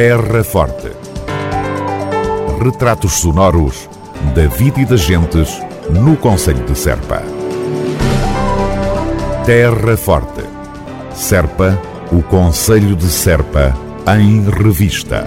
Terra Forte. Retratos sonoros da vida e das gentes no Conselho de Serpa. Terra Forte. Serpa, o Conselho de Serpa, em revista.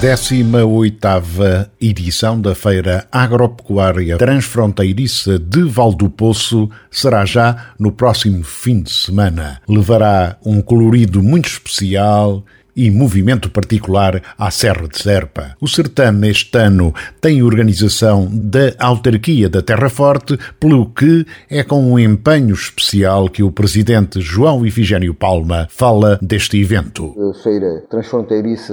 18ª edição da Feira Agropecuária Transfronteiriça de Valdopoço será já no próximo fim de semana. Levará um colorido muito especial e movimento particular à Serra de Serpa. O certame este ano tem organização da autarquia da Terra Forte, pelo que é com um empenho especial que o presidente João Ifigênio Palma fala deste evento. A feira transfronteiriça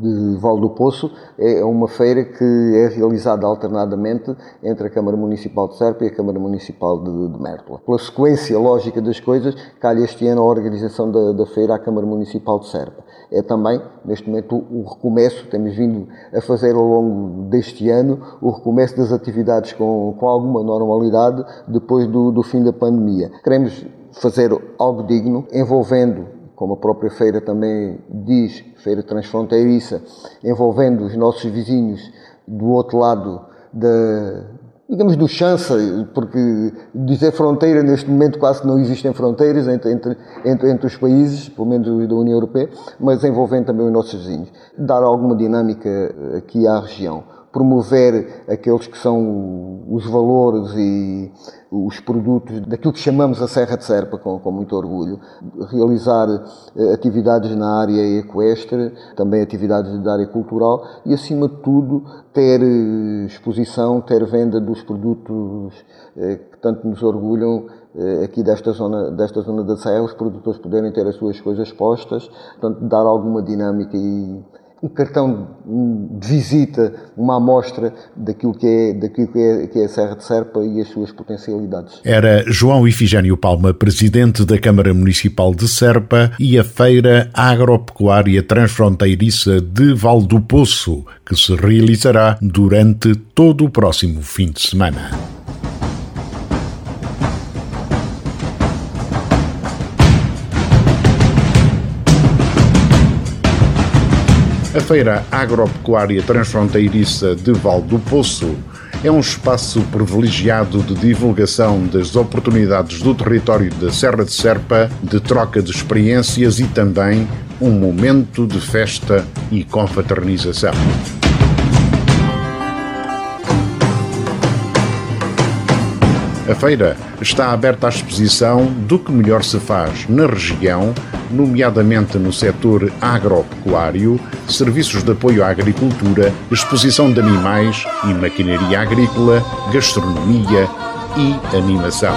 de Val do Poço é uma feira que é realizada alternadamente entre a Câmara Municipal de Serpa e a Câmara Municipal de, de Mértola. Pela sequência lógica das coisas, calha este ano a organização da, da feira à Câmara Municipal de Serpa é também, neste momento, o recomeço, temos vindo a fazer ao longo deste ano, o recomeço das atividades com, com alguma normalidade depois do, do fim da pandemia. Queremos fazer algo digno, envolvendo como a própria feira também diz, feira transfronteiriça, envolvendo os nossos vizinhos do outro lado da, digamos, do chance, porque dizer fronteira neste momento quase não existem fronteiras entre, entre, entre, entre, os países, pelo menos da União Europeia, mas envolvendo também os nossos vizinhos. Dar alguma dinâmica aqui à região promover aqueles que são os valores e os produtos daquilo que chamamos a Serra de Serpa, com, com muito orgulho, realizar eh, atividades na área equestre, também atividades da área cultural e, acima de tudo, ter eh, exposição, ter venda dos produtos eh, que tanto nos orgulham aqui desta zona, desta zona da Serra, os produtores poderem ter as suas coisas postas, portanto, dar alguma dinâmica e um cartão de visita, uma amostra daquilo que é, daquilo que é, que é a Serra de Serpa e as suas potencialidades. Era João Ifigênio Palma, presidente da Câmara Municipal de Serpa e a Feira Agropecuária Transfronteiriça de Val do Poço, que se realizará durante todo o próximo fim de semana. A Feira Agropecuária Transfronteiriça de Val do Poço é um espaço privilegiado de divulgação das oportunidades do território da Serra de Serpa, de troca de experiências e também um momento de festa e confraternização. A feira está aberta à exposição do que melhor se faz na região, nomeadamente no setor agropecuário, serviços de apoio à agricultura, exposição de animais e maquinaria agrícola, gastronomia e animação.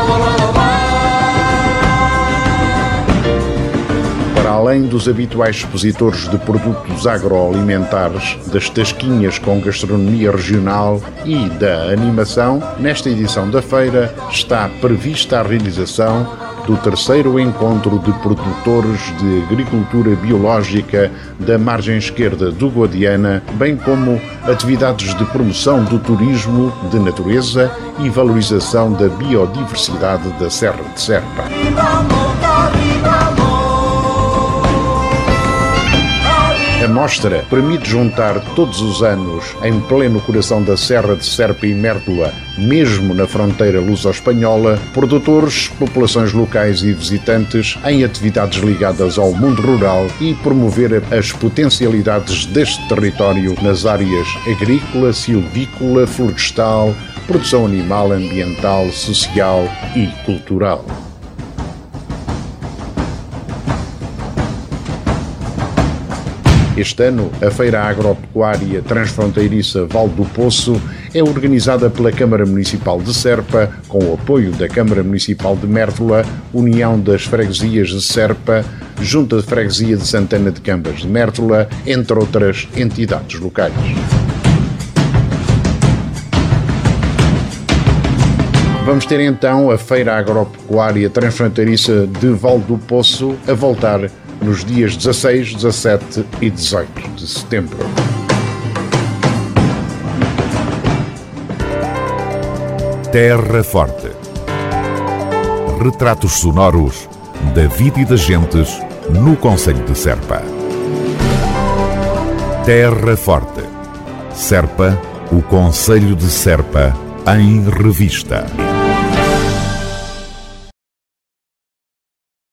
Além dos habituais expositores de produtos agroalimentares, das tasquinhas com gastronomia regional e da animação, nesta edição da feira está prevista a realização do terceiro encontro de produtores de agricultura biológica da margem esquerda do Guadiana, bem como atividades de promoção do turismo de natureza e valorização da biodiversidade da Serra de Serpa. Mostra permite juntar todos os anos, em pleno coração da Serra de Serpa e Mértola, mesmo na fronteira luso-espanhola, produtores, populações locais e visitantes em atividades ligadas ao mundo rural e promover as potencialidades deste território nas áreas agrícola, silvícola, florestal, produção animal, ambiental, social e cultural. Este ano, a Feira Agropecuária Transfronteiriça Val do Poço é organizada pela Câmara Municipal de Serpa, com o apoio da Câmara Municipal de Mértola, União das Freguesias de Serpa, Junta de Freguesia de Santana de Cambas de Mértola, entre outras entidades locais. Vamos ter então a Feira Agropecuária Transfronteiriça de Val do Poço a voltar nos dias 16, 17 e 18 de setembro. Terra Forte. Retratos sonoros da vida e das gentes no Conselho de Serpa. Terra Forte. Serpa, o Conselho de Serpa, em revista.